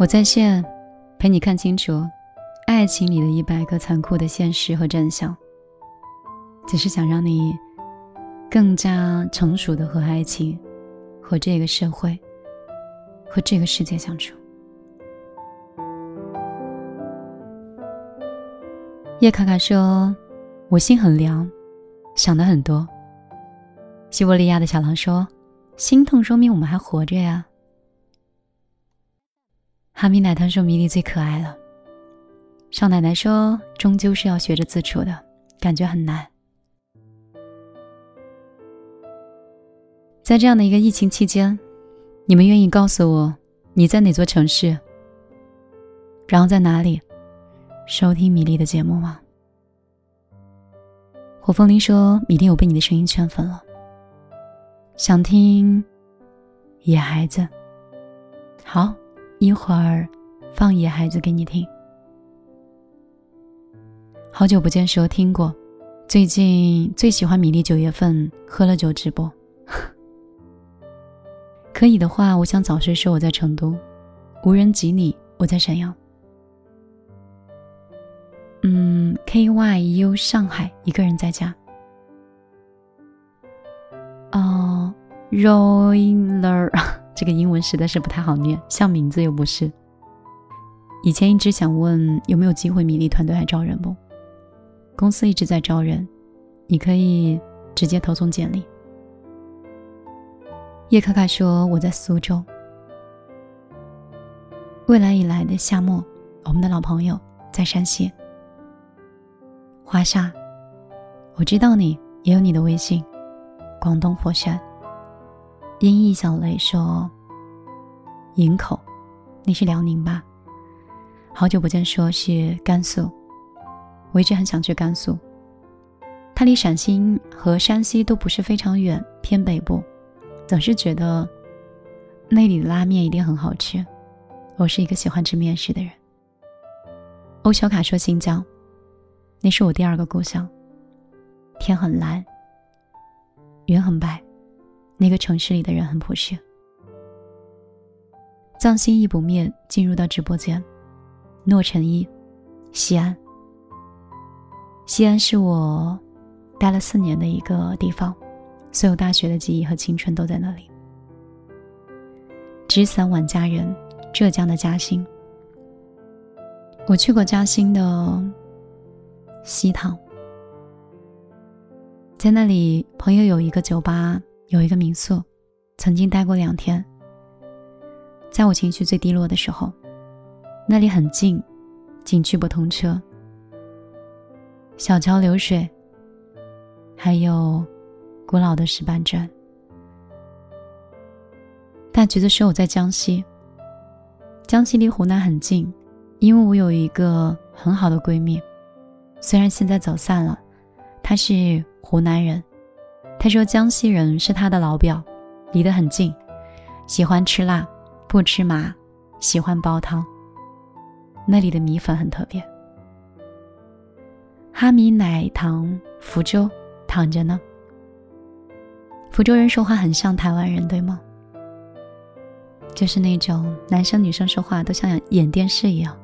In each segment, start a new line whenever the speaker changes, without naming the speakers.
我在线，陪你看清楚爱情里的一百个残酷的现实和真相。只是想让你更加成熟的和爱情、和这个社会、和这个世界相处。叶卡卡说：“我心很凉，想的很多。”西伯利亚的小狼说：“心痛说明我们还活着呀。”哈密奶糖说：“米粒最可爱了。”少奶奶说：“终究是要学着自处的，感觉很难。”在这样的一个疫情期间，你们愿意告诉我你在哪座城市，然后在哪里收听米粒的节目吗？火风铃说：“米粒，我被你的声音圈粉了，想听野孩子。好，一会儿放野孩子给你听。好久不见，说听过，最近最喜欢米粒九月份喝了酒直播。”可以的话，我想早睡说我在成都，无人及你，我在沈阳。嗯，K Y U 上海一个人在家。哦，Roller 这个英文实在是不太好念，像名字又不是。以前一直想问有没有机会，米粒团队还招人不？公司一直在招人，你可以直接投送简历。叶卡卡说：“我在苏州。未来以来的夏末，我们的老朋友在山西。华沙，我知道你也有你的微信。广东佛山。音译小雷说：营口，你是辽宁吧？好久不见，说是甘肃。我一直很想去甘肃，它离陕西和山西都不是非常远，偏北部。”总是觉得那里的拉面一定很好吃。我是一个喜欢吃面食的人。欧小卡说：“新疆，那是我第二个故乡。天很蓝，云很白，那个城市里的人很朴实。”藏心意不灭进入到直播间。诺成一，西安。西安是我待了四年的一个地方。所有大学的记忆和青春都在那里。纸伞晚佳人，浙江的嘉兴。我去过嘉兴的西塘，在那里，朋友有一个酒吧，有一个民宿，曾经待过两天。在我情绪最低落的时候，那里很近，景区不通车，小桥流水，还有。古老的石板砖。大橘子说我在江西，江西离湖南很近，因为我有一个很好的闺蜜，虽然现在走散了，她是湖南人。他说江西人是他的老表，离得很近，喜欢吃辣，不吃麻，喜欢煲汤。那里的米粉很特别。哈米奶糖福州躺着呢。福州人说话很像台湾人，对吗？就是那种男生女生说话都像演电视一样。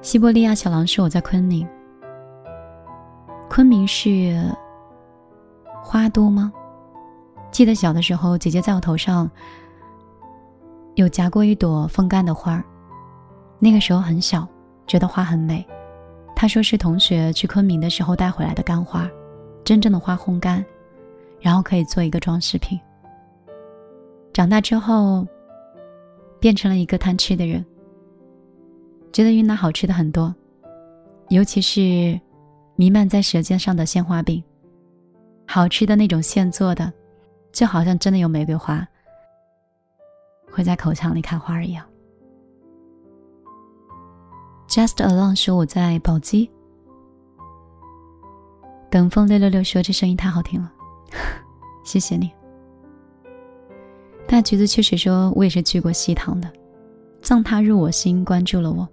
西伯利亚小狼说我在昆明，昆明是花都吗？记得小的时候，姐姐在我头上有夹过一朵风干的花儿，那个时候很小，觉得花很美。他说是同学去昆明的时候带回来的干花，真正的花烘干，然后可以做一个装饰品。长大之后，变成了一个贪吃的人，觉得云南好吃的很多，尤其是弥漫在舌尖上的鲜花饼，好吃的那种现做的，就好像真的有玫瑰花会在口腔里开花一样。Just alone 说我在宝鸡。等风六六六说这声音太好听了，谢谢你。大橘子确实说我也是去过西塘的，葬他入我心，关注了我。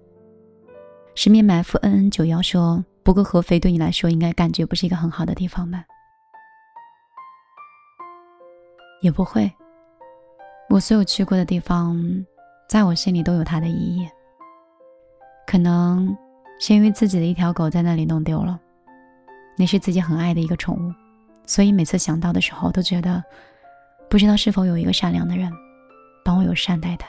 十面埋伏 N N 九幺说，不过合肥对你来说应该感觉不是一个很好的地方吧？也不会，我所有去过的地方，在我心里都有它的意义。可能是因为自己的一条狗在那里弄丢了，那是自己很爱的一个宠物，所以每次想到的时候，都觉得不知道是否有一个善良的人帮我有善待它。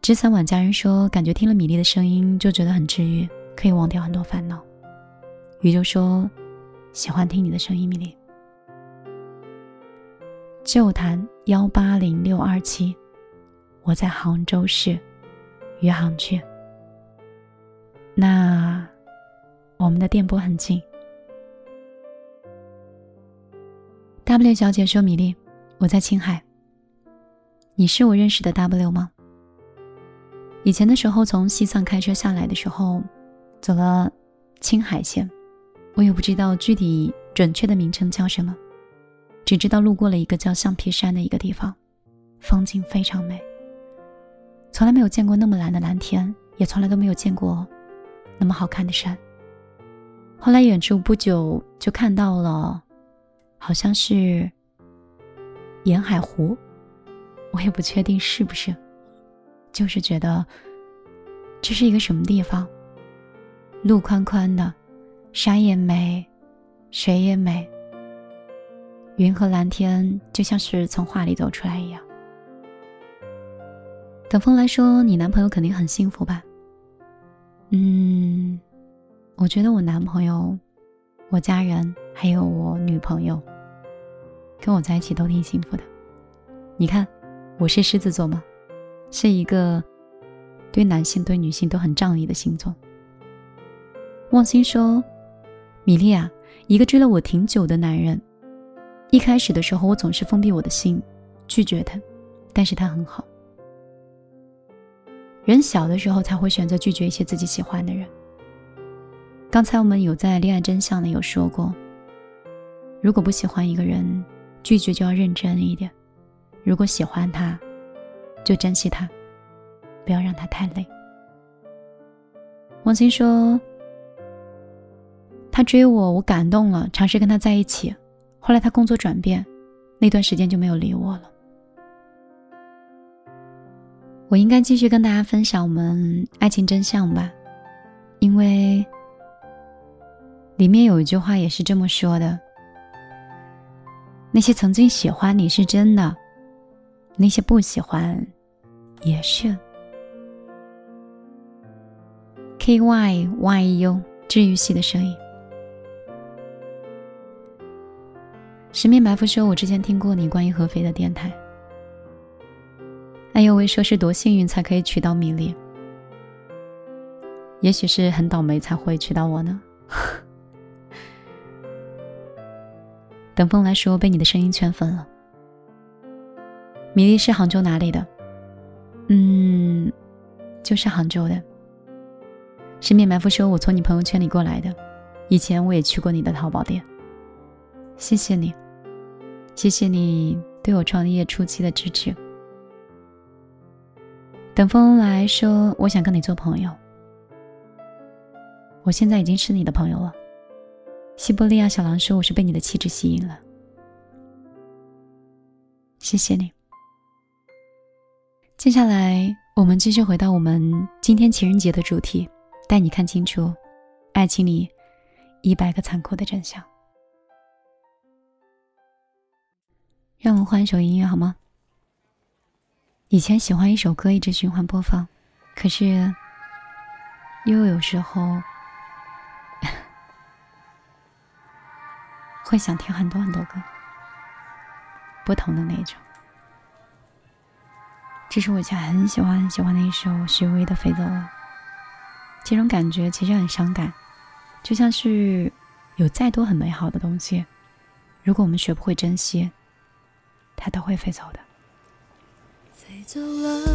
之前晚家人说，感觉听了米粒的声音就觉得很治愈，可以忘掉很多烦恼。雨就说喜欢听你的声音，米粒。旧谈幺八零六二七，我在杭州市。余杭区。那我们的电波很近。W 小姐说：“米粒，我在青海。你是我认识的 W 吗？以前的时候，从西藏开车下来的时候，走了青海线，我也不知道具体准确的名称叫什么，只知道路过了一个叫橡皮山的一个地方，风景非常美。”从来没有见过那么蓝的蓝天，也从来都没有见过那么好看的山。后来远处不久就看到了，好像是沿海湖，我也不确定是不是，就是觉得这是一个什么地方，路宽宽的，山也美，水也美，云和蓝天就像是从画里走出来一样。等风来说：“你男朋友肯定很幸福吧？”嗯，我觉得我男朋友、我家人还有我女朋友跟我在一起都挺幸福的。你看，我是狮子座吗？是一个对男性、对女性都很仗义的星座。望星说：“米莉啊，一个追了我挺久的男人，一开始的时候我总是封闭我的心，拒绝他，但是他很好。”人小的时候才会选择拒绝一些自己喜欢的人。刚才我们有在恋爱真相里有说过，如果不喜欢一个人，拒绝就要认真一点；如果喜欢他，就珍惜他，不要让他太累。王琴说，他追我，我感动了，尝试跟他在一起，后来他工作转变，那段时间就没有理我了。我应该继续跟大家分享我们爱情真相吧，因为里面有一句话也是这么说的：那些曾经喜欢你是真的，那些不喜欢也是。K Y Y U 治愈系的声音。十面埋伏说：“我之前听过你关于合肥的电台。”哎呦喂，说是多幸运才可以娶到米粒，也许是很倒霉才会娶到我呢。等风来说，被你的声音圈粉了。米粒是杭州哪里的？嗯，就是杭州的。十面埋伏说，我从你朋友圈里过来的，以前我也去过你的淘宝店。谢谢你，谢谢你对我创业初期的支持。等风来说：“我想跟你做朋友。我现在已经是你的朋友了。”西伯利亚小狼说：“我是被你的气质吸引了。”谢谢你。接下来，我们继续回到我们今天情人节的主题，带你看清楚爱情里一百个残酷的真相。让我们换一首音乐好吗？以前喜欢一首歌，一直循环播放，可是又有时候 会想听很多很多歌，不同的那种。这是我以前很喜欢很喜欢的一首许巍的《飞走了》，这种感觉其实很伤感，就像是有再多很美好的东西，如果我们学不会珍惜，它都会飞走的。
飞走了，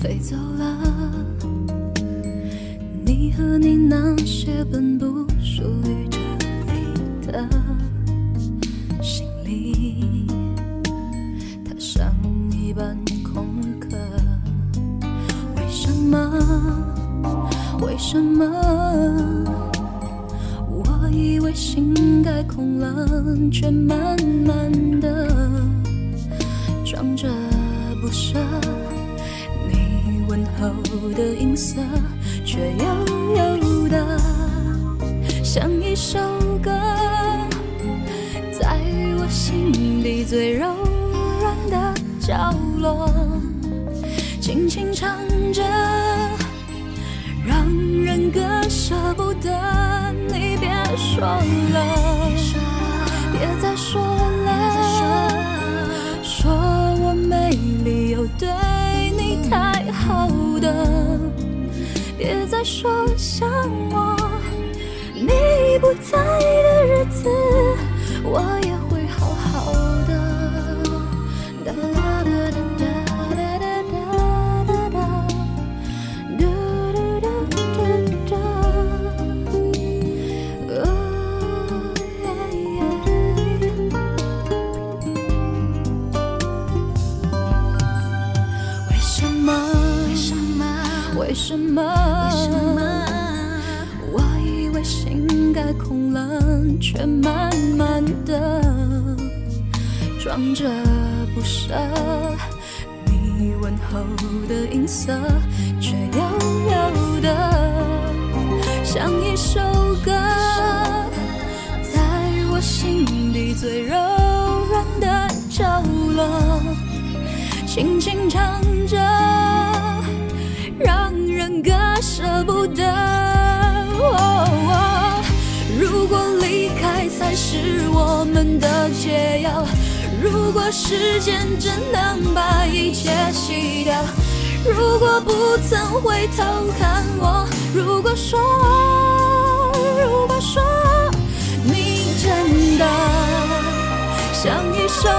飞走了，你和你那些本不属于这里的行李，它像一本空壳。为什么？为什么？我以为心该空了，却慢慢的。着
不舍，你
问
候的音色却悠悠的，像一首歌，在我心底最柔软的角落，轻轻唱着，让人割舍不得。你别说了，别再说了。别再说想我。你不在的日子，为什么？我以为心该空了，却慢慢的装着不舍。你问候的音色，却悠悠的像一首歌，在我心底最柔软的角落，轻轻唱是我们的解药，如果时间真能把一切洗掉，如果不曾回头看我，如果说，如果说你真的像一首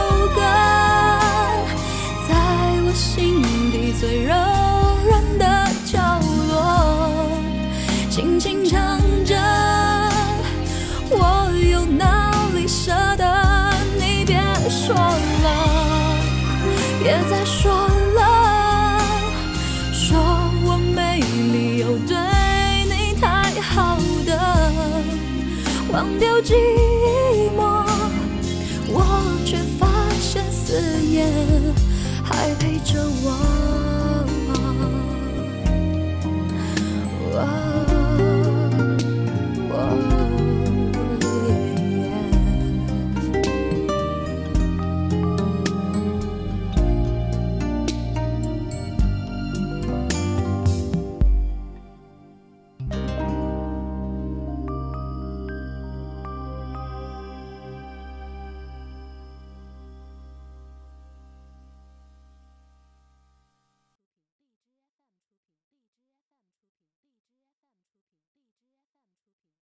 忘掉记忆。